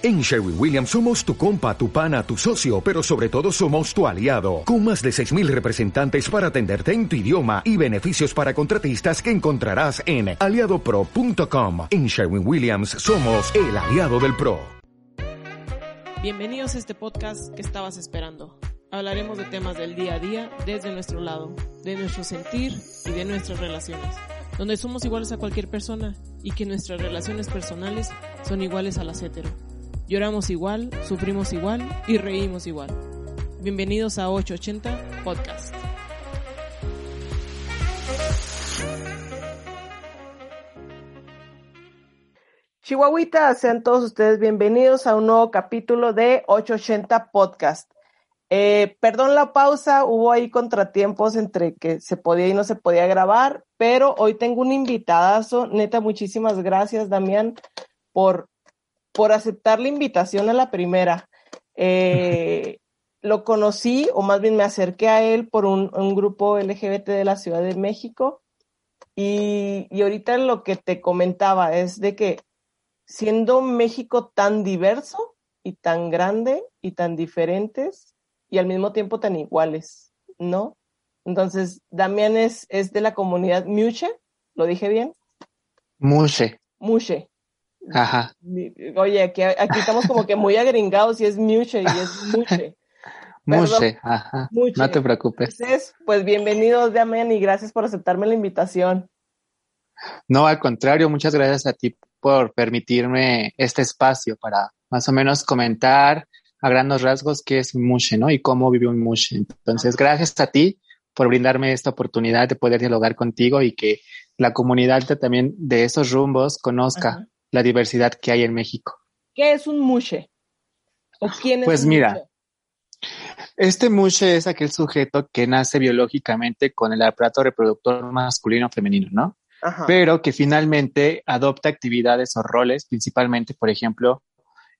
En Sherwin Williams somos tu compa, tu pana, tu socio, pero sobre todo somos tu aliado, con más de 6.000 representantes para atenderte en tu idioma y beneficios para contratistas que encontrarás en aliadopro.com. En Sherwin Williams somos el aliado del PRO. Bienvenidos a este podcast que estabas esperando. Hablaremos de temas del día a día desde nuestro lado, de nuestro sentir y de nuestras relaciones, donde somos iguales a cualquier persona y que nuestras relaciones personales son iguales a las hetero. Lloramos igual, sufrimos igual y reímos igual. Bienvenidos a 880 Podcast. Chihuahuitas, sean todos ustedes bienvenidos a un nuevo capítulo de 880 Podcast. Eh, perdón la pausa, hubo ahí contratiempos entre que se podía y no se podía grabar, pero hoy tengo un invitadazo. Neta, muchísimas gracias, Damián, por por aceptar la invitación a la primera. Eh, lo conocí, o más bien me acerqué a él por un, grupo LGBT de la Ciudad de México. Y, y, ahorita lo que te comentaba es de que siendo México tan diverso y tan grande y tan diferentes y al mismo tiempo tan iguales, ¿no? Entonces, Damián es, es de la comunidad Muche, ¿lo dije bien? Muche. Muche. Ajá. Oye, aquí, aquí estamos como que muy agringados y es muche y es muche. Muche, ajá. No te preocupes. Entonces, pues bienvenidos, Damián, y gracias por aceptarme la invitación. No, al contrario, muchas gracias a ti por permitirme este espacio para más o menos comentar a grandes rasgos qué es mushe, ¿no? Y cómo vive un mushe. Entonces, gracias a ti por brindarme esta oportunidad de poder dialogar contigo y que la comunidad también de esos rumbos conozca la diversidad que hay en México. ¿Qué es un mushe? ¿O quién es pues mira, este mushe es aquel sujeto que nace biológicamente con el aparato reproductor masculino o femenino, ¿no? Pero que finalmente adopta actividades o roles, principalmente, por ejemplo,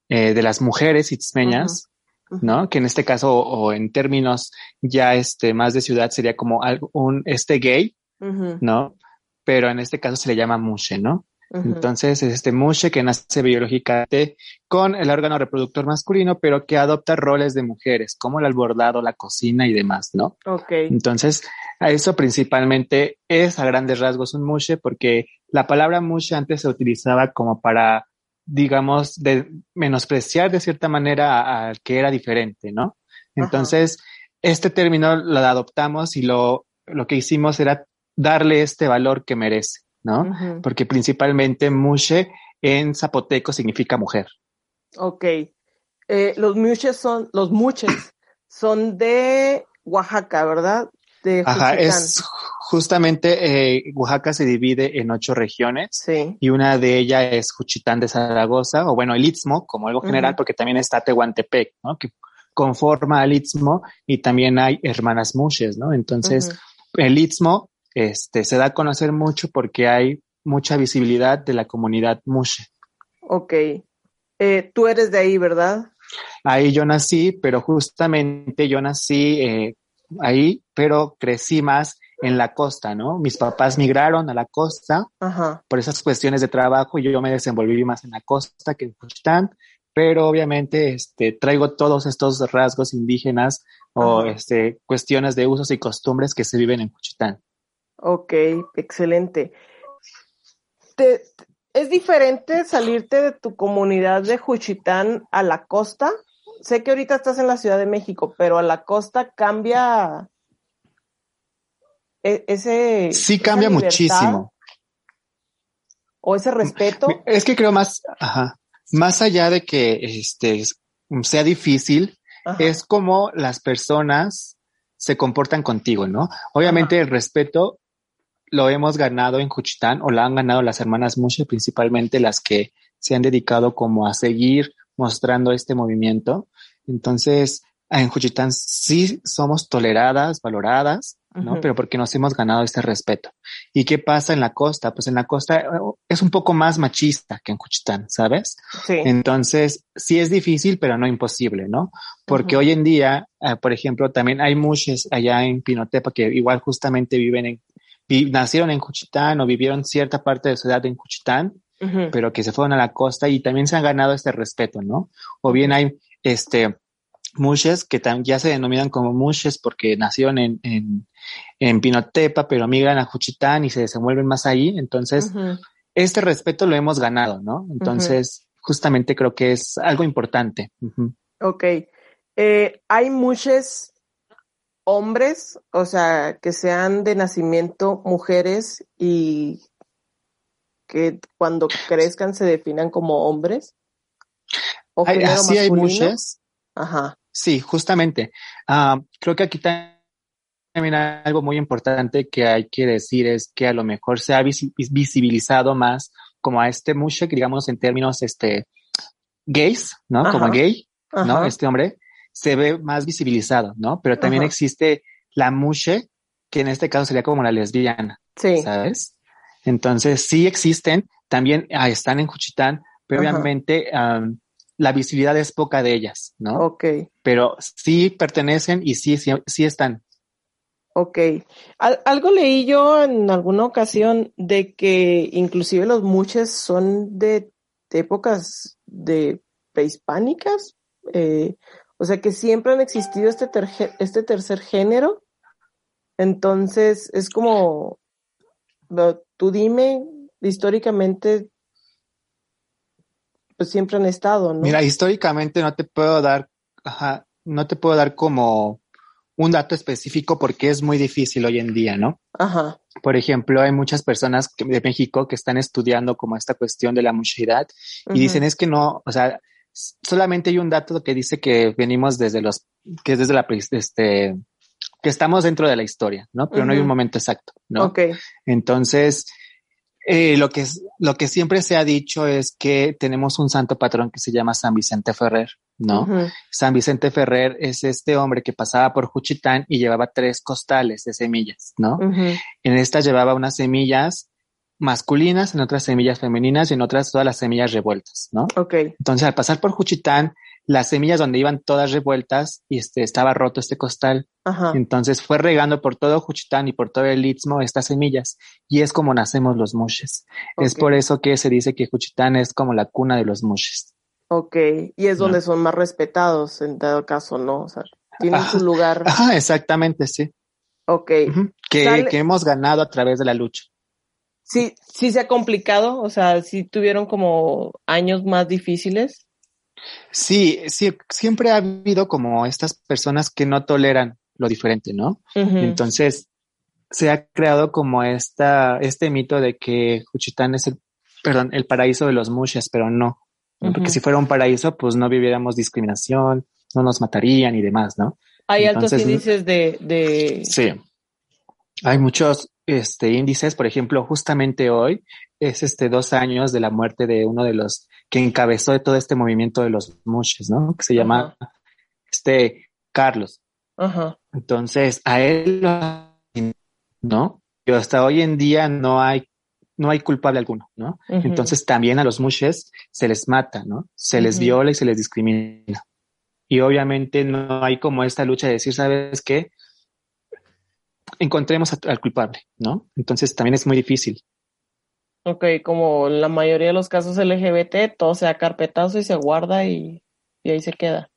eh, de las mujeres itzmeñas, ¿no? Que en este caso, o, en términos ya este, más de ciudad, sería como un este gay, ¿no? Pero en este caso se le llama mushe, ¿no? Entonces es este mushe que nace biológicamente con el órgano reproductor masculino, pero que adopta roles de mujeres, como el albordado, la cocina y demás, ¿no? Ok. Entonces, a eso principalmente es a grandes rasgos un mushe, porque la palabra mushe antes se utilizaba como para, digamos, de menospreciar de cierta manera al que era diferente, ¿no? Entonces, este término lo adoptamos y lo, lo que hicimos era darle este valor que merece. ¿No? Porque principalmente mushe en zapoteco significa mujer. Ok. Eh, los mushes son, los muches son de Oaxaca, ¿verdad? De Ajá, es justamente eh, Oaxaca se divide en ocho regiones sí. y una de ellas es Juchitán de Zaragoza, o bueno, el Istmo como algo general, porque también está Tehuantepec, ¿no? Que conforma al Istmo y también hay hermanas mushes, ¿no? Entonces, el Istmo este, se da a conocer mucho porque hay mucha visibilidad de la comunidad Mushe. Ok. Eh, tú eres de ahí, ¿verdad? Ahí yo nací, pero justamente yo nací eh, ahí, pero crecí más en la costa, ¿no? Mis papás migraron a la costa por esas cuestiones de trabajo y yo me desenvolví más en la costa que en Juchitán, pero obviamente este, traigo todos estos rasgos indígenas o este, cuestiones de usos y costumbres que se viven en Juchitán. Ok, excelente. ¿Es diferente salirte de tu comunidad de Juchitán a la costa? Sé que ahorita estás en la Ciudad de México, pero a la costa cambia e, ese... Sí, cambia muchísimo. ¿O ese respeto? Es que creo más, ajá, más allá de que este, sea difícil, es como las personas se comportan contigo, ¿no? Obviamente el respeto lo hemos ganado en Juchitán o la han ganado las hermanas Mushe, principalmente las que se han dedicado como a seguir mostrando este movimiento. Entonces, en Juchitán sí somos toleradas, valoradas, ¿no? Pero porque nos hemos ganado este respeto. ¿Y qué pasa en la costa? Pues en la costa eh, es un poco más machista que en Juchitán, ¿sabes? Sí. Entonces, sí es difícil, pero no imposible, ¿no? Porque hoy en día, eh, por ejemplo, también hay mushes allá en Pinotepa que igual justamente viven en nacieron en Juchitán o vivieron cierta parte de su edad en Juchitán pero que se fueron a la costa y también se han ganado este respeto, ¿no? O bien hay este mushes que ya se denominan como mushes porque nacieron en, en, Pinotepa, pero migran a Juchitán y se desenvuelven más ahí. Entonces, este respeto lo hemos ganado, ¿no? Entonces, justamente creo que es algo importante. Ok. Eh, hay mushes hombres, o sea, que sean de nacimiento mujeres y que cuando crezcan se definan como hombres. ¿O hay, así hay mushes. Ajá. Sí, justamente. Ah, creo que aquí también algo muy importante que hay que decir es que a lo mejor se ha visibilizado más como a este mushe, digamos en términos este gays, ¿no? Como gay, ¿no? Este hombre se ve más visibilizado, ¿no? Pero también existe la mushe, que en este caso sería como la lesbiana. Sí. ¿Sabes? Entonces sí existen, también ah, están en Juchitán, pero obviamente la visibilidad es poca de ellas, ¿no? Ok. Pero sí pertenecen y sí, sí, están. Ok. algo leí yo en alguna ocasión de que inclusive los muches son de, épocas de prehispánicas. Eh, o sea que siempre han existido este, este tercer género. Entonces es como, tú dime históricamente pues siempre han estado, ¿no? Mira, históricamente no te puedo dar, ajá, no te puedo dar como un dato específico porque es muy difícil hoy en día, ¿no? Ajá. Por ejemplo, hay muchas personas de México que están estudiando como esta cuestión de la muchedad y dicen es que no, o sea, solamente hay un dato que dice que venimos desde los, que es desde la, este, que estamos dentro de la historia, ¿no? Pero no hay un momento exacto, ¿no? Ok. Entonces, eh, lo, que, lo que siempre se ha dicho es que tenemos un santo patrón que se llama San Vicente Ferrer, ¿no? San Vicente Ferrer es este hombre que pasaba por Juchitán y llevaba tres costales de semillas, ¿no? En estas llevaba unas semillas masculinas, en otras semillas femeninas y en otras todas las semillas revueltas, ¿no? Ok. Entonces, al pasar por Juchitán, las semillas donde iban todas revueltas y este estaba roto este costal. Entonces fue regando por todo Juchitán y por todo el Istmo estas semillas y es como nacemos los mushes. Es por eso que se dice que Juchitán es como la cuna de los mushes. Ok, y es donde son más respetados en dado caso, ¿no? O sea, tienen su lugar. Ajá, exactamente, sí. Ok. que, que hemos ganado a través de la lucha. Sí, sí se ha complicado, o sea, sí tuvieron como años más difíciles. Sí, sí, siempre ha habido como estas personas que no toleran lo diferente, ¿no? Entonces, se ha creado como esta, este mito de que Juchitán es el, perdón, el paraíso de los mushes, pero no. Porque si fuera un paraíso, pues no viviéramos discriminación, no nos matarían y demás, ¿no? Hay altos índices de, de... Sí. Hay muchos este, índices, por ejemplo, justamente hoy es este dos años de la muerte de uno de los que encabezó de todo este movimiento de los mushes, ¿no? Que se llama este Carlos. Ajá. Entonces, a él, ¿no? Pero hasta hoy en día no hay, no hay culpable alguno, ¿no? Entonces también a los mushes se les mata, ¿no? Se les viola y se les discrimina. Y obviamente no hay como esta lucha de decir, ¿sabes qué? Encontremos al culpable, ¿no? Entonces también es muy difícil. Ok, como la mayoría de los casos LGBT, todo se da carpetazo y se guarda y, ahí se queda.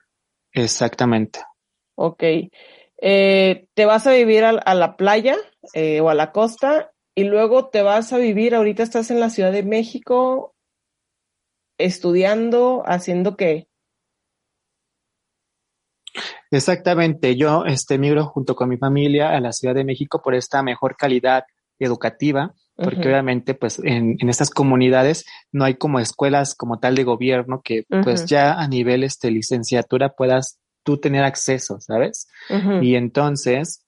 Exactamente. Ok. Eh, te vas a vivir a, la playa eh, o a la costa y luego te vas a vivir, ahorita estás en la Ciudad de México estudiando, haciendo qué? Exactamente, yo este, migro junto con mi familia a la Ciudad de México por esta mejor calidad educativa porque obviamente pues en, en, estas comunidades no hay como escuelas como tal de gobierno que pues ya a nivel este licenciatura puedas tú tener acceso, ¿sabes? Y entonces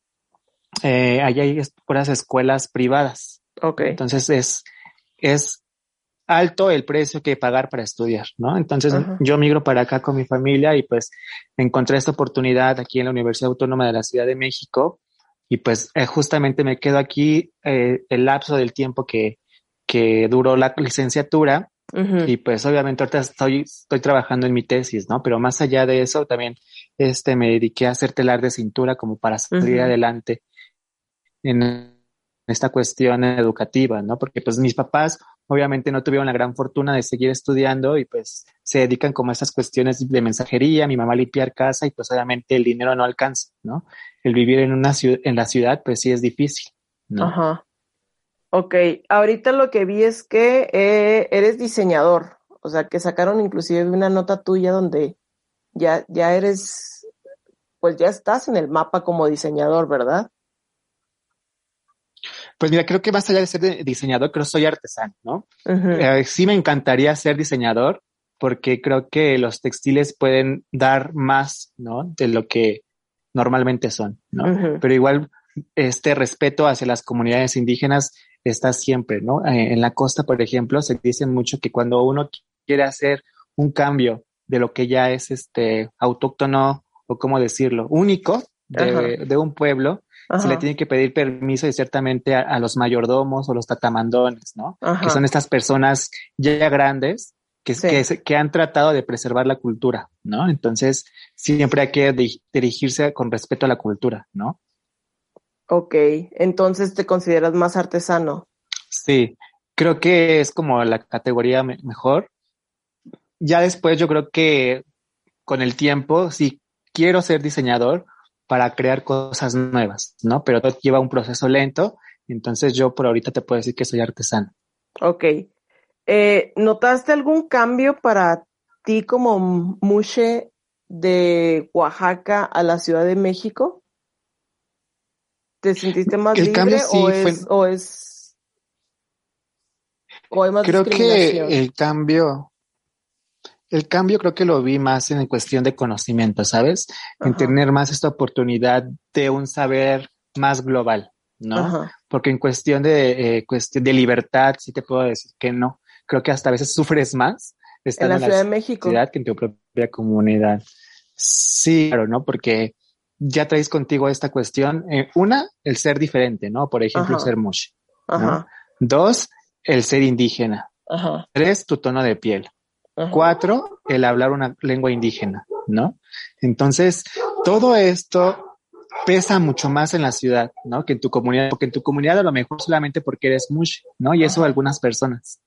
eh, ahí hay puras escuelas privadas. Ok. Entonces es, es alto el precio que pagar para estudiar, ¿no? Entonces yo migro para acá con mi familia y pues encontré esta oportunidad aquí en la Universidad Autónoma de la Ciudad de México y pues eh, justamente me quedo aquí eh, el lapso del tiempo que, que duró la licenciatura y pues obviamente ahorita estoy, estoy trabajando en mi tesis, ¿no? Pero más allá de eso también este, me dediqué a hacer telar de cintura como para salir adelante en esta cuestión educativa, ¿no? Porque pues mis papás obviamente no tuvieron la gran fortuna de seguir estudiando y pues se dedican como a estas cuestiones de mensajería, mi mamá limpiar casa y pues obviamente el dinero no alcanza, ¿no? El vivir en una ciudad, en la ciudad pues sí es difícil, ¿no? Ajá. Ok, ahorita lo que vi es que eh, eres diseñador, o sea, que sacaron inclusive una nota tuya donde ya, ya eres, pues ya estás en el mapa como diseñador, ¿verdad? Pues mira, creo que más allá de ser diseñador, creo que soy artesano, ¿no? Eh, sí me encantaría ser diseñador porque creo que los textiles pueden dar más, ¿no? De lo que normalmente son, ¿no? Pero igual este respeto hacia las comunidades indígenas está siempre, ¿no? Eh, en la costa, por ejemplo, se dice mucho que cuando uno quiere hacer un cambio de lo que ya es este autóctono o cómo decirlo, único de, un pueblo, se le tiene que pedir permiso y ciertamente a, los mayordomos o los tatamandones, ¿no? Que son estas personas ya grandes que, que, han tratado de preservar la cultura, ¿no? Entonces, siempre hay que dirigirse con respeto a la cultura, ¿no? Ok, entonces te consideras más artesano. Sí, creo que es como la categoría mejor. Ya después yo creo que con el tiempo, sí quiero ser diseñador para crear cosas nuevas, ¿no? Pero lleva un proceso lento, entonces yo por ahorita te puedo decir que soy artesano. Ok. Eh, ¿Notaste algún cambio para ti como mushe de Oaxaca a la Ciudad de México? ¿Te sentiste más el libre o, es, o es o hay más Creo que el cambio el cambio creo que lo vi más en cuestión de conocimiento, ¿sabes? En tener más esta oportunidad de un saber más global, ¿no? Porque en cuestión de eh, cuestión de libertad sí te puedo decir que no. Creo que hasta a veces sufres más estando en la, Ciudad de México que en tu propia comunidad. Sí, claro, ¿no? Porque ya traes contigo esta cuestión. Eh, una, el ser diferente, ¿no? Por ejemplo, ser mush. Dos, el ser indígena. Tres, tu tono de piel. Cuatro, el hablar una lengua indígena, ¿no? Entonces, todo esto pesa mucho más en la ciudad, ¿no? Que en tu comunidad, porque en tu comunidad a lo mejor solamente porque eres mush, ¿no? Y eso algunas personas.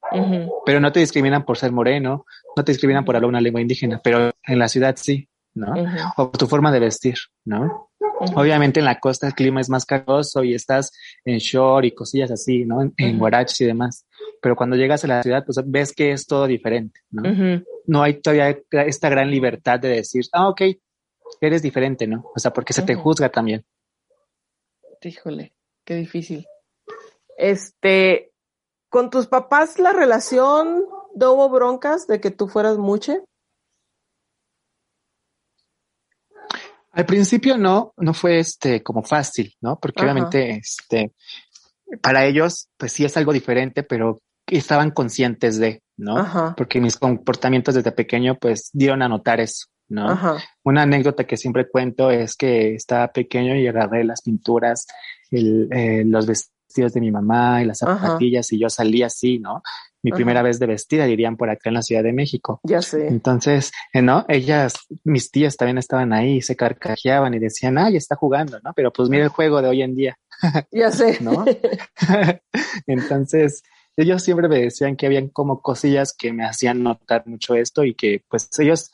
Pero no te discriminan por ser moreno, no te discriminan por hablar una lengua indígena, pero en la ciudad sí. ¿no? O tu forma de vestir, ¿no? Obviamente en la costa el clima es más caluroso y estás en short y cosillas así, ¿no? En, y demás. Pero cuando llegas a la ciudad, pues ves que es todo diferente, ¿no? No hay todavía esta gran libertad de decir, ah, ok, eres diferente, ¿no? O sea, porque se te juzga también. Híjole, qué difícil. Este, con tus papás la relación, ¿no hubo broncas de que tú fueras muche? Al principio no, no fue este como fácil, ¿no? Porque obviamente este para ellos pues sí es algo diferente, pero estaban conscientes de, ¿no? Porque mis comportamientos desde pequeño pues dieron a notar eso, ¿no? Una anécdota que siempre cuento es que estaba pequeño y agarré las pinturas, el, eh, los vestidos de mi mamá y las zapatillas y yo salí así, ¿no? mi primera vez de vestida, dirían por acá en la Ciudad de México. Ya sé. Entonces, eh, ¿no? Ellas, mis tías también estaban ahí, se carcajeaban y decían, ay, está jugando, ¿no? Pero pues mira el juego de hoy en día. Ya sé. ¿No? Entonces, ellos siempre me decían que habían como cosillas que me hacían notar mucho esto y que pues ellos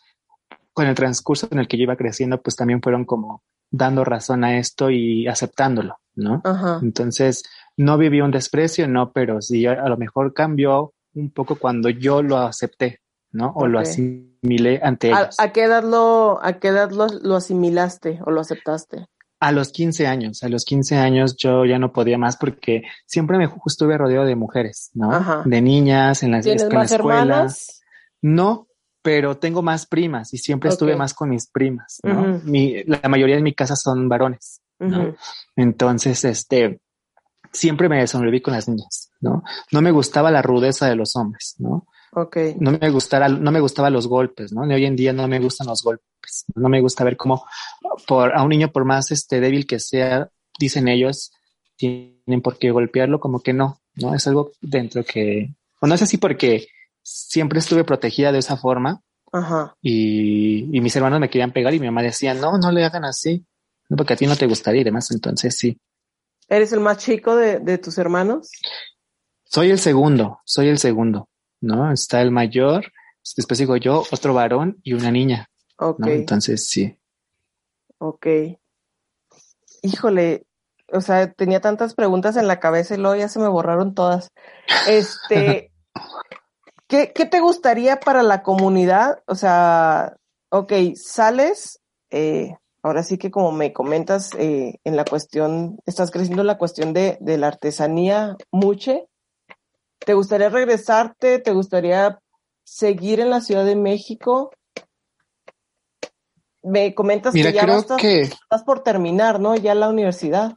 con el transcurso en el que yo iba creciendo pues también fueron como dando razón a esto y aceptándolo, ¿no? Ajá. Entonces, no viví un desprecio, no, pero sí a lo mejor cambió un poco cuando yo lo acepté, ¿no? O lo asimilé ante ellos. ¿A, qué edad, lo, a qué edad lo, asimilaste o lo aceptaste? A los 15 años, a los 15 años yo ya no podía más porque siempre me estuve rodeado de mujeres, ¿no? De niñas en las ¿Tienes más Hermanas? No, pero tengo más primas y siempre estuve más con mis primas, ¿no? mi, la mayoría de mi casa son varones, ¿no? Entonces, este, siempre me desenvolví con las niñas, ¿no? No me gustaba la rudeza de los hombres, ¿no? Ok. No me gustara, no me gustaban los golpes, ¿no? Hoy en día no me gustan los golpes. No me gusta ver cómo por, a un niño, por más este débil que sea, dicen ellos, tienen por qué golpearlo, como que no, ¿no? Es algo dentro que, o no es así porque siempre estuve protegida de esa forma. Ajá. Y, y mis hermanos me querían pegar y mi mamá decía, no, no le hagan así, no, porque a ti no te gustaría y demás. Entonces sí. ¿Eres el más chico de, tus hermanos? Soy el segundo, soy el segundo, ¿no? Está el mayor, después digo yo, otro varón y una niña. Ok. Entonces, sí. Ok. Híjole, o sea, tenía tantas preguntas en la cabeza y luego ya se me borraron todas. Este, ¿qué, te gustaría para la comunidad? O sea, ok, sales, eh, ahora sí que como me comentas eh, en la cuestión, estás creciendo la cuestión de, de la artesanía muche. ¿Te gustaría regresarte? ¿Te gustaría seguir en la Ciudad de México? Me comentas que ya estás, por terminar, ¿no? Ya la universidad.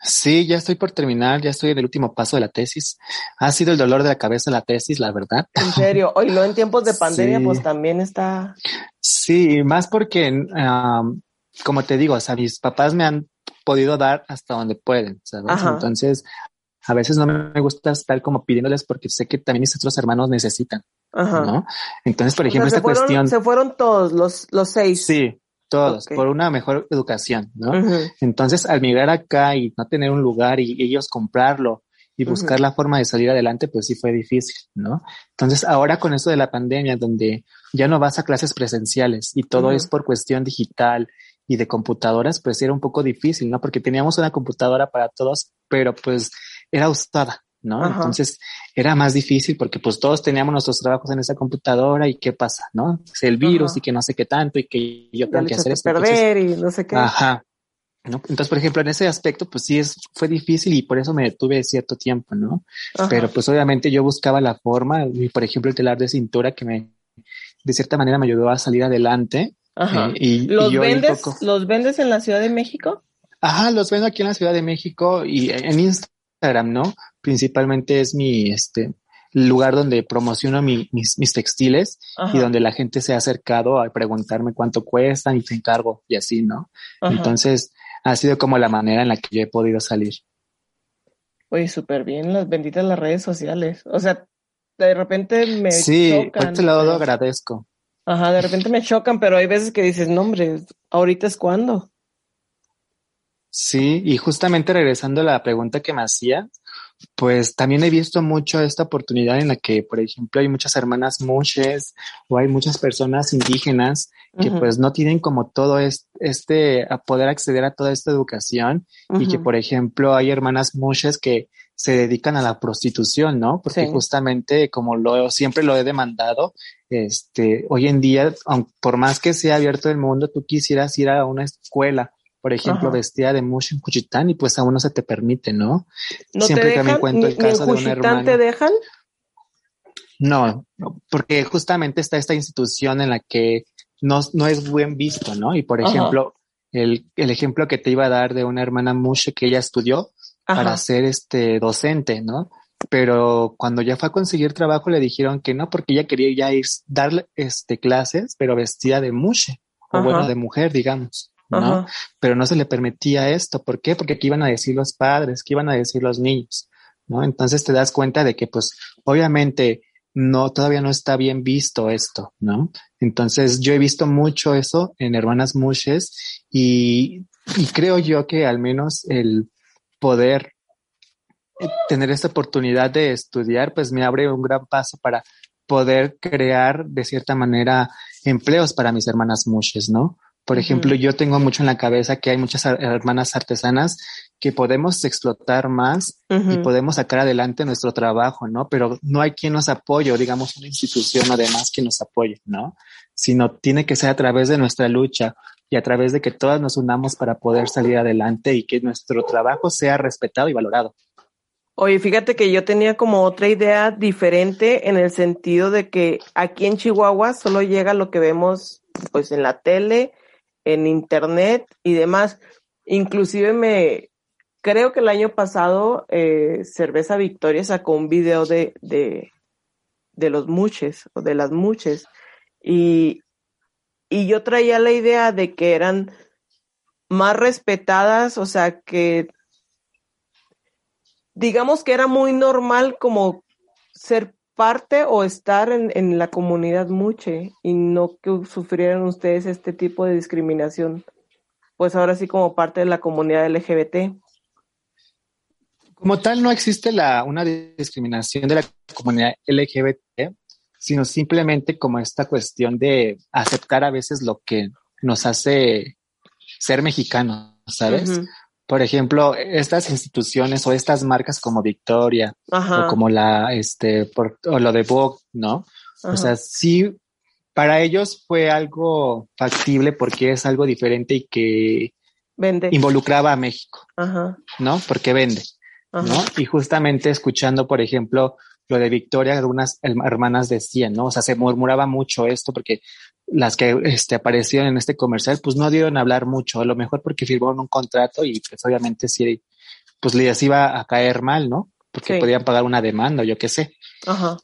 Sí, ya estoy por terminar, ya estoy en el último paso de la tesis. Ha sido el dolor de la cabeza la tesis, la verdad. En serio, hoy lo en tiempos de pandemia, pues también está. Sí, más porque, como te digo, o sea, mis papás me han podido dar hasta donde pueden, ¿sabes? Entonces, a veces no me gusta estar como pidiéndoles porque sé que también mis otros hermanos necesitan, ¿no? Entonces, por ejemplo, esta cuestión. Se fueron todos los, los seis. Sí, todos, por una mejor educación, ¿no? Entonces, al migrar acá y no tener un lugar y ellos comprarlo y buscar la forma de salir adelante, pues sí fue difícil, ¿no? Entonces, ahora con esto de la pandemia, donde ya no vas a clases presenciales y todo es por cuestión digital y de computadoras, pues era un poco difícil, ¿no? Porque teníamos una computadora para todos, pero pues era usada, ¿no? Entonces era más difícil porque pues todos teníamos nuestros trabajos en esa computadora y qué pasa, ¿no? Es el virus y que no sé qué tanto y que yo tengo que hacer esto. Perder y no sé qué. Ajá. ¿no? Entonces, por ejemplo, en ese aspecto, pues sí es, fue difícil y por eso me detuve cierto tiempo, ¿no? Pero pues obviamente yo buscaba la forma y por ejemplo el telar de cintura que me, de cierta manera me ayudó a salir adelante. Ajá. Eh, y, ¿Los, vendes, ¿Los vendes en la Ciudad de México? Ajá, los vendo aquí en la Ciudad de México y en Instagram, ¿no? Principalmente es mi, este, lugar donde promociono mis, mis, textiles y donde la gente se ha acercado a preguntarme cuánto cuestan y te encargo y así, ¿no? Entonces, ha sido como la manera en la que yo he podido salir. Oye, súper bien, las benditas las redes sociales. O sea, de repente me sí, chocan. Sí, por este lado lo agradezco. Ajá, de repente me chocan, pero hay veces que dices, no, hombre, ahorita es cuando. Sí, y justamente regresando a la pregunta que me hacía, pues también he visto mucho esta oportunidad en la que, por ejemplo, hay muchas hermanas muches o hay muchas personas indígenas que pues no tienen como todo este, a poder acceder a toda esta educación y que, por ejemplo, hay hermanas muches que se dedican a la prostitución, ¿no? Porque justamente como lo siempre lo he demandado, este, hoy en día, por más que sea abierto el mundo, tú quisieras ir a una escuela por ejemplo, vestida de mucho en Cuchitán y pues aún no se te permite, ¿no? ¿No Siempre te dejan? el caso de una hermana. te dejan? No, porque justamente está esta institución en la que no, no es buen visto, ¿no? Y por ejemplo, el, el, ejemplo que te iba a dar de una hermana Mushe que ella estudió para ser este docente, ¿no? Pero cuando ya fue a conseguir trabajo le dijeron que no, porque ella quería ya ir darle este clases, pero vestida de Mushe, o bueno, de mujer, digamos. ¿No? Pero no se le permitía esto. ¿Por qué? Porque aquí iban a decir los padres, que iban a decir los niños, ¿no? Entonces te das cuenta de que, pues, obviamente, no, todavía no está bien visto esto, ¿no? Entonces yo he visto mucho eso en Hermanas Mushes y, y creo yo que al menos el poder tener esta oportunidad de estudiar, pues me abre un gran paso para poder crear de cierta manera empleos para mis hermanas mushes, ¿no? Por ejemplo, yo tengo mucho en la cabeza que hay muchas hermanas artesanas que podemos explotar más y podemos sacar adelante nuestro trabajo, ¿no? Pero no hay quien nos apoye, o digamos una institución además que nos apoye, ¿no? Sino tiene que ser a través de nuestra lucha y a través de que todas nos unamos para poder salir adelante y que nuestro trabajo sea respetado y valorado. Oye, fíjate que yo tenía como otra idea diferente en el sentido de que aquí en Chihuahua solo llega lo que vemos pues en la tele, en internet y demás. Inclusive me creo que el año pasado eh, Cerveza Victoria sacó un video de, de, de los muches o de las muches y, y yo traía la idea de que eran más respetadas, o sea que digamos que era muy normal como ser parte o estar en, en, la comunidad muche y no que sufrieran ustedes este tipo de discriminación, pues ahora sí como parte de la comunidad LGBT. Como tal, no existe la, una discriminación de la comunidad LGBT, sino simplemente como esta cuestión de aceptar a veces lo que nos hace ser mexicanos, ¿sabes? Por ejemplo, estas instituciones o estas marcas como Victoria o como la, este, por, o lo de Vogue, ¿no? O sea, sí, para ellos fue algo factible porque es algo diferente y que vende. involucraba a México, ¿no? Porque vende, ¿no? Y justamente escuchando, por ejemplo, lo de Victoria, algunas hermanas decían, ¿no? O sea, se murmuraba mucho esto porque las que este, aparecieron en este comercial, pues no dieron a hablar mucho, a lo mejor porque firmaron un contrato y pues obviamente sí, pues les iba a caer mal, ¿no? Porque podían pagar una demanda o yo qué sé. Ajá.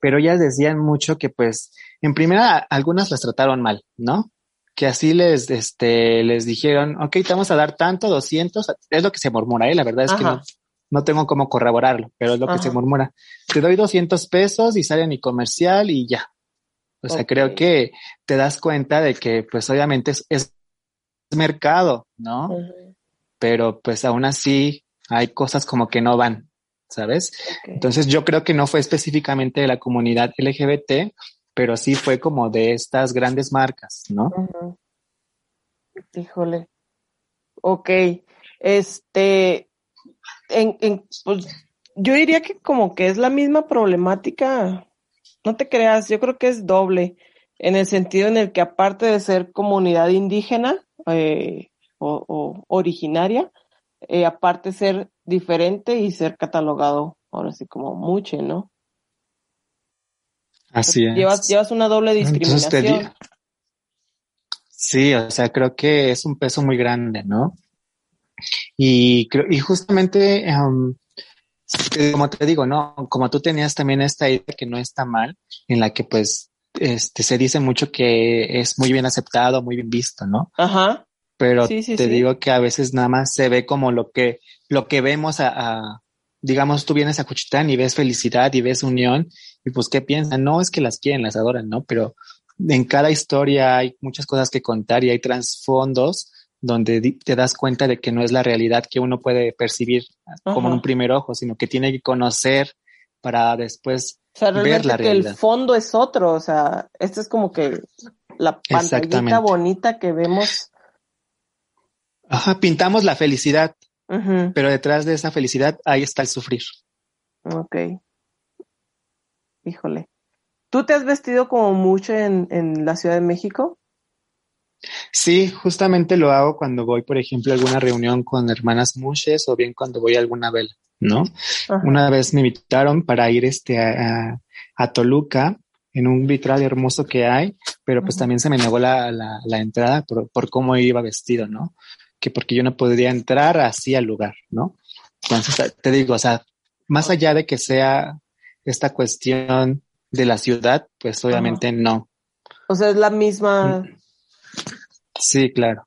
Pero ellas decían mucho que pues, en primera, algunas las trataron mal, ¿no? Que así les, este, les dijeron, ok, te vamos a dar tanto, 200, es lo que se murmura, ¿eh? La verdad es que no, no tengo cómo corroborarlo, pero es lo que se murmura. Te doy 200 pesos y sale mi comercial y ya. O sea, creo que te das cuenta de que, pues obviamente es, mercado, ¿no? Pero pues aún así hay cosas como que no van, ¿sabes? Entonces yo creo que no fue específicamente de la comunidad LGBT, pero sí fue como de estas grandes marcas, ¿no? Híjole. Ok. Este, en, pues, yo diría que como que es la misma problemática, no te creas, yo creo que es doble, en el sentido en el que aparte de ser comunidad indígena eh, o, originaria, eh, aparte ser diferente y ser catalogado ahora sí como mucho, ¿no? Así es. Llevas, llevas una doble discriminación. sí, o sea, creo que es un peso muy grande, ¿no? Y, y justamente, como te digo, ¿no? Como tú tenías también esta idea que no está mal, en la que pues este, se dice mucho que es muy bien aceptado, muy bien visto, ¿no? Ajá. Pero te digo que a veces nada más se ve como lo que, lo que vemos a, digamos, tú vienes a Cuchitán y ves felicidad y ves unión y pues qué piensan, no es que las quieren, las adoran, ¿no? Pero en cada historia hay muchas cosas que contar y hay trasfondos donde te das cuenta de que no es la realidad que uno puede percibir como en un primer ojo, sino que tiene que conocer para después ver la realidad. que el fondo es otro, o sea, esta es como que la pantallita bonita que vemos. Ajá, pintamos la felicidad, pero detrás de esa felicidad ahí está el sufrir. Ok. Híjole. ¿Tú te has vestido como mucho en, en la Ciudad de México? Sí, justamente lo hago cuando voy, por ejemplo, a alguna reunión con hermanas mushes o bien cuando voy a alguna vela, ¿no? Una vez me invitaron para ir este a, Toluca en un vitral hermoso que hay, pero pues también se me negó la, la, entrada por, por, cómo iba vestido, ¿no? Que porque yo no podría entrar así al lugar, ¿no? Entonces, te digo, o sea, más allá de que sea esta cuestión de la ciudad, pues obviamente no. O sea, es la misma mm. Sí, claro.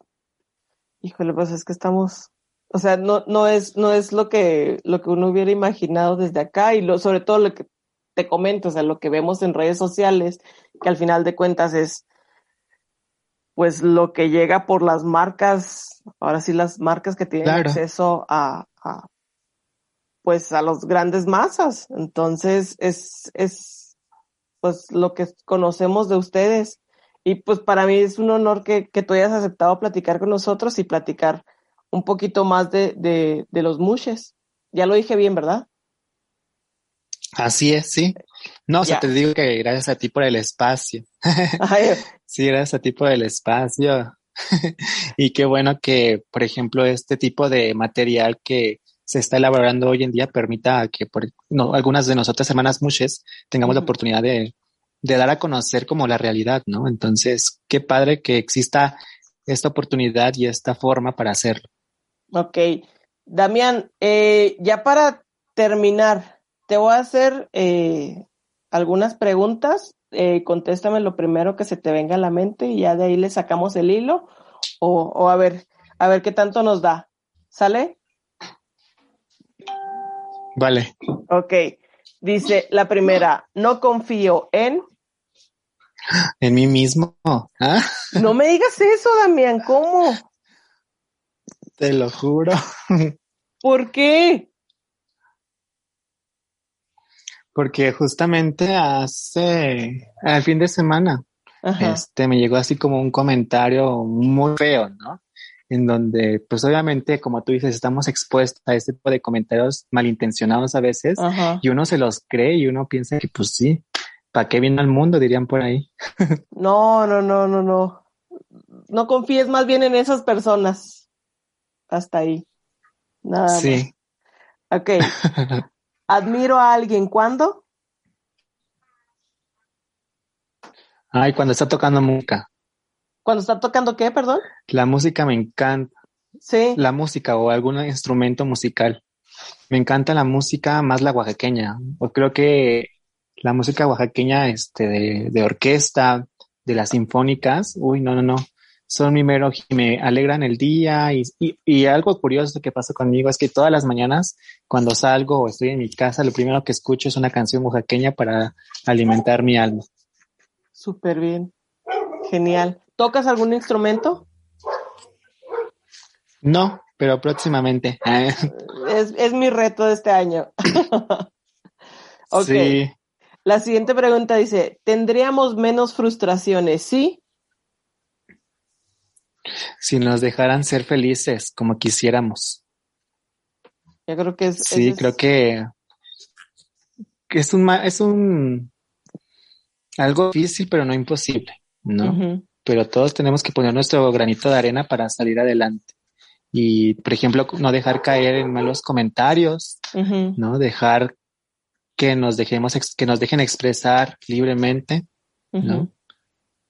Híjole, pues es que estamos, o sea, no, no es, no es lo que, lo que uno hubiera imaginado desde acá y lo, sobre todo lo que te comento, o sea, lo que vemos en redes sociales, que al final de cuentas es, pues lo que llega por las marcas, ahora sí las marcas que tienen acceso a, a, pues a los grandes masas. Entonces es, es, pues lo que conocemos de ustedes y pues para mí es un honor que, que tú hayas aceptado platicar con nosotros y platicar un poquito más de, de, de los mushes. Ya lo dije bien, ¿verdad? Así es, sí. No, o sea, te digo que gracias a ti por el espacio. sí, gracias a ti por el espacio. y qué bueno que, por ejemplo, este tipo de material que se está elaborando hoy en día permita que por, no, algunas de nosotras hermanas mushes tengamos la oportunidad de de dar a conocer como la realidad, ¿no? Entonces, qué padre que exista esta oportunidad y esta forma para hacerlo. Ok. Damián, eh, ya para terminar, te voy a hacer eh, algunas preguntas. Eh, contéstame lo primero que se te venga a la mente y ya de ahí le sacamos el hilo o, o a ver, a ver qué tanto nos da. ¿Sale? Vale. Ok. Dice la primera, no confío en... En mí mismo. ¿Ah? No me digas eso, Damián, ¿cómo? Te lo juro. ¿Por qué? Porque justamente hace, al fin de semana, este, me llegó así como un comentario muy feo, ¿no? En donde, pues obviamente, como tú dices, estamos expuestos a este tipo de comentarios malintencionados a veces y uno se los cree y uno piensa que pues sí, ¿para qué viene al mundo? Dirían por ahí. no, no, no, no, no. No confíes más bien en esas personas. Hasta ahí. Nada sí. Ok. Admiro a alguien. ¿Cuándo? Ay, cuando está tocando música. ¿Cuando está tocando qué, perdón? La música me encanta. Sí. La música o algún instrumento musical. Me encanta la música más la oaxaqueña. O creo que la música oaxaqueña, este, de, de orquesta, de las sinfónicas, uy, no, no, no. Son mi mero y me alegran el día. Y, y, y, algo curioso que pasa conmigo es que todas las mañanas, cuando salgo o estoy en mi casa, lo primero que escucho es una canción oaxaqueña para alimentar mi alma. Súper bien. Genial. ¿Tocas algún instrumento? No, pero próximamente. es, es, mi reto de este año. ok. Sí. La siguiente pregunta dice, ¿tendríamos menos frustraciones? ¿Sí? Si nos dejaran ser felices como quisiéramos. Yo creo que es... Sí, creo que, que es un, es un algo difícil, pero no imposible, ¿no? Pero todos tenemos que poner nuestro granito de arena para salir adelante. Y, por ejemplo, no dejar caer en malos comentarios, ¿no? Dejar que nos dejemos, que nos dejen expresar libremente, ¿no?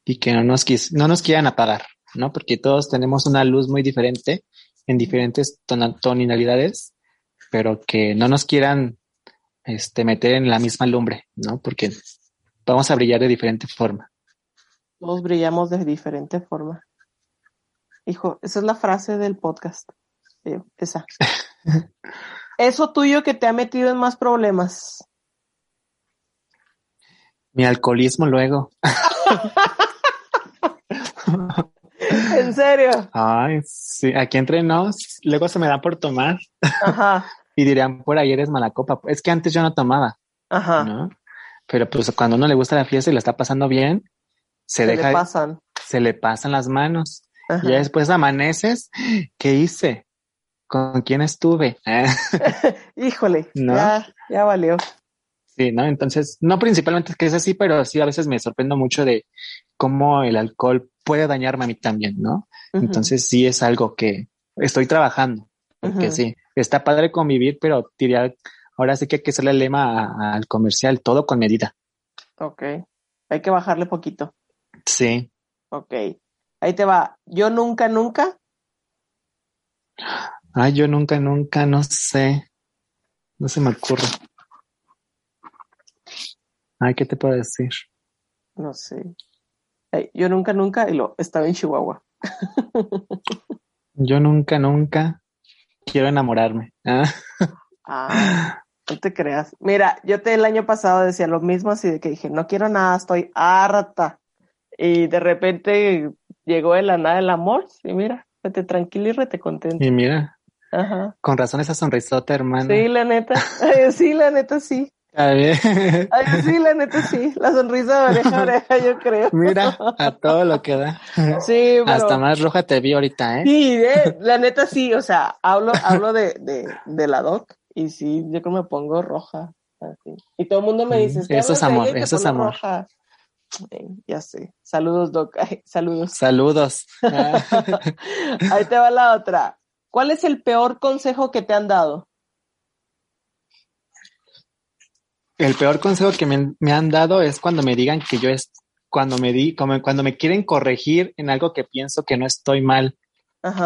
Y que no nos, no nos quieran apagar, ¿no? Porque todos tenemos una luz muy diferente en diferentes tonalidades, pero que no nos quieran este, meter en la misma lumbre, ¿no? Porque vamos a brillar de diferente forma. Todos brillamos de diferente forma. Hijo, esa es la frase del podcast. Eh, esa. Eso tuyo que te ha metido en más problemas. Mi alcoholismo luego. ¿En serio? Ay, sí, aquí entre nos, luego se me da por tomar. Ajá. y dirían, por ahí eres mala copa. Es que antes yo no tomaba. Ajá. ¿no? Pero pues cuando uno le gusta la fiesta y la está pasando bien, se, deja. Le pasan. Se le pasan las manos. Y después amaneces. ¿Qué hice? ¿Con quién estuve? Híjole, ya, ya valió. Sí, ¿no? Entonces, no principalmente es que es así, pero sí a veces me sorprendo mucho de cómo el alcohol puede dañarme a mí también, ¿no? Entonces sí es algo que estoy trabajando, porque sí, está padre convivir, pero diría Ahora sí que hay que hacerle el lema al comercial, todo con medida. Ok. Hay que bajarle poquito. Sí. Ok. Ahí te va. Yo nunca, nunca. Ay, yo nunca, nunca, no sé. No se me ocurre. Ay, ¿qué te puedo decir? No sé. yo nunca, nunca, y lo estaba en Chihuahua. yo nunca, nunca quiero enamorarme. ah, ah no te creas. Mira, yo te el año pasado decía lo mismo, así de que dije, no quiero nada, estoy harta. Y de repente llegó de la nada el amor, y mira, vete tranquilo y rete contento. Y mira, Ajá. con razón esa sonrisota, hermana. Sí, la neta, sí, la neta, sí. Ay, sí, la neta, sí. La sonrisa de oreja a oreja, yo creo. Mira, a todo lo que da. Sí, pero... Hasta más roja te vi ahorita, ¿eh? Sí, eh, la neta, sí. O sea, hablo, hablo de, de, de la doc y sí, yo creo que me pongo roja. Y todo el mundo me dice, eso es amor, eso es amor. Ya sé. Saludos, Doc. saludos. Saludos. Ahí te va la otra. ¿Cuál es el peor consejo que te han dado? El peor consejo que me, han dado es cuando me digan que yo es, cuando me di, como, cuando me quieren corregir en algo que pienso que no estoy mal.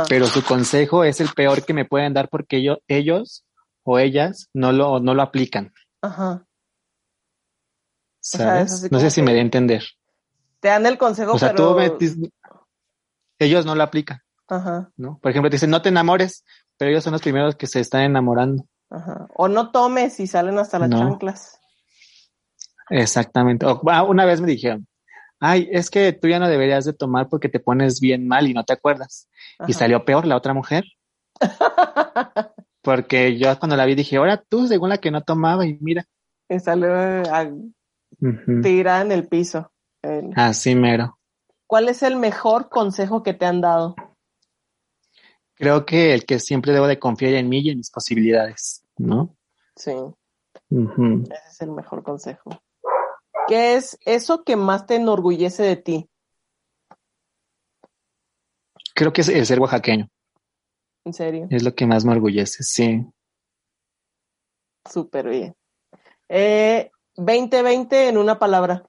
Pero su consejo es el peor que me pueden dar porque yo, ellos o ellas no lo, no lo aplican. Ajá. ¿Sabes? no sé si me di a entender. Te dan el consejo, o sea, pero... tú ellos no lo aplican. Ajá. ¿no? Por ejemplo, te dicen no te enamores, pero ellos son los primeros que se están enamorando. Ajá. O no tomes y salen hasta las chanclas. Exactamente. O, ah, una vez me dijeron, ay, es que tú ya no deberías de tomar porque te pones bien mal y no te acuerdas. Y salió peor la otra mujer. Porque yo cuando la vi dije, ahora tú, según la que no tomaba, y mira. Y salió a tirar en el piso. Así mero. ¿Cuál es el mejor consejo que te han dado? Creo que el que siempre debo de confiar en mí y en mis posibilidades, ¿no? Sí. Ese es el mejor consejo. ¿Qué es eso que más te enorgullece de ti? Creo que es el ser oaxaqueño. ¿En serio? Es lo que más me orgullece, sí. Súper bien. Eh, 2020 en una palabra.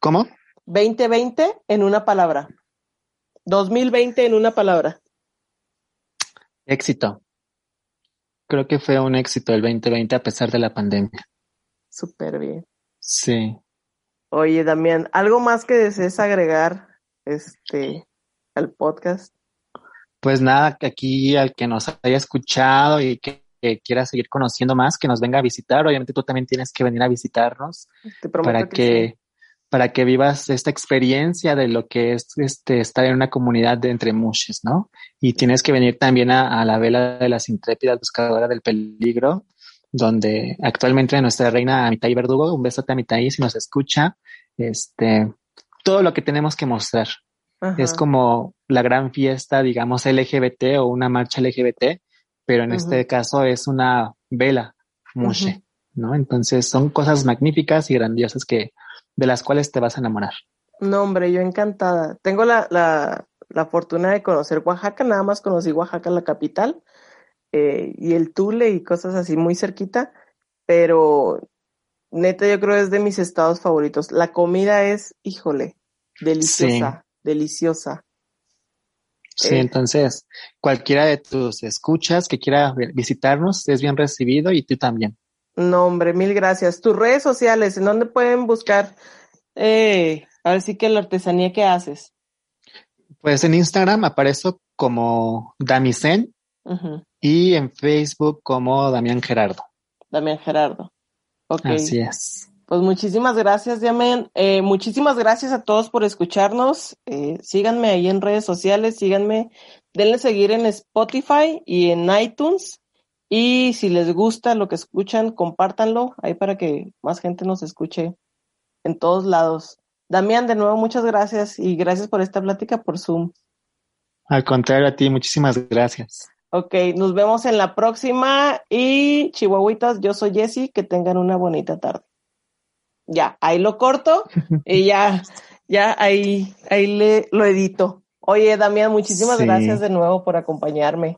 ¿Cómo? 2020 en una palabra. 2020 en una palabra. Éxito. Creo que fue un éxito el 2020 a pesar de la pandemia. Súper bien. Sí. Oye, Damián, ¿algo más que desees agregar este al podcast? Pues nada, que aquí al que nos haya escuchado y que, quiera seguir conociendo más, que nos venga a visitar. Obviamente tú también tienes que venir a visitarnos para que, para que vivas esta experiencia de lo que es este estar en una comunidad de entre mushes, ¿no? Y tienes que venir también a, la vela de las intrépidas buscadoras del peligro, donde actualmente nuestra reina Amitai Verdugo, un besote a Amitai si nos escucha, este, todo lo que tenemos que mostrar. Es como la gran fiesta, digamos, LGBT o una marcha LGBT, pero en este caso es una vela mushe, ¿no? Entonces son cosas magníficas y grandiosas que, de las cuales te vas a enamorar. No, hombre, yo encantada. Tengo la, la, la fortuna de conocer Oaxaca, nada más conocí Oaxaca, la capital, eh, y el Tule y cosas así muy cerquita, pero neta yo creo es de mis estados favoritos. La comida es, híjole, deliciosa, deliciosa. Sí, eh, entonces cualquiera de tus escuchas que quiera visitarnos es bien recibido y tú también. No, hombre, mil gracias. Tus redes sociales, ¿en dónde pueden buscar? Eh, a ver si que la artesanía que haces. Pues en Instagram aparezco como Damisen y en Facebook como Damián Gerardo. Damián Gerardo. Ok. Así es. Pues muchísimas gracias, Damián. Eh, muchísimas gracias a todos por escucharnos. Eh, síganme ahí en redes sociales, síganme, denle seguir en Spotify y en iTunes. Y si les gusta lo que escuchan, compártanlo ahí para que más gente nos escuche en todos lados. Damián, de nuevo, muchas gracias y gracias por esta plática por Zoom. Al contrario a ti, muchísimas gracias. Ok, nos vemos en la próxima y chihuahuitas, yo soy Jessy, que tengan una bonita tarde. Ya, ahí lo corto y ya, ya ahí, ahí le lo edito. Oye, Damián, muchísimas gracias de nuevo por acompañarme.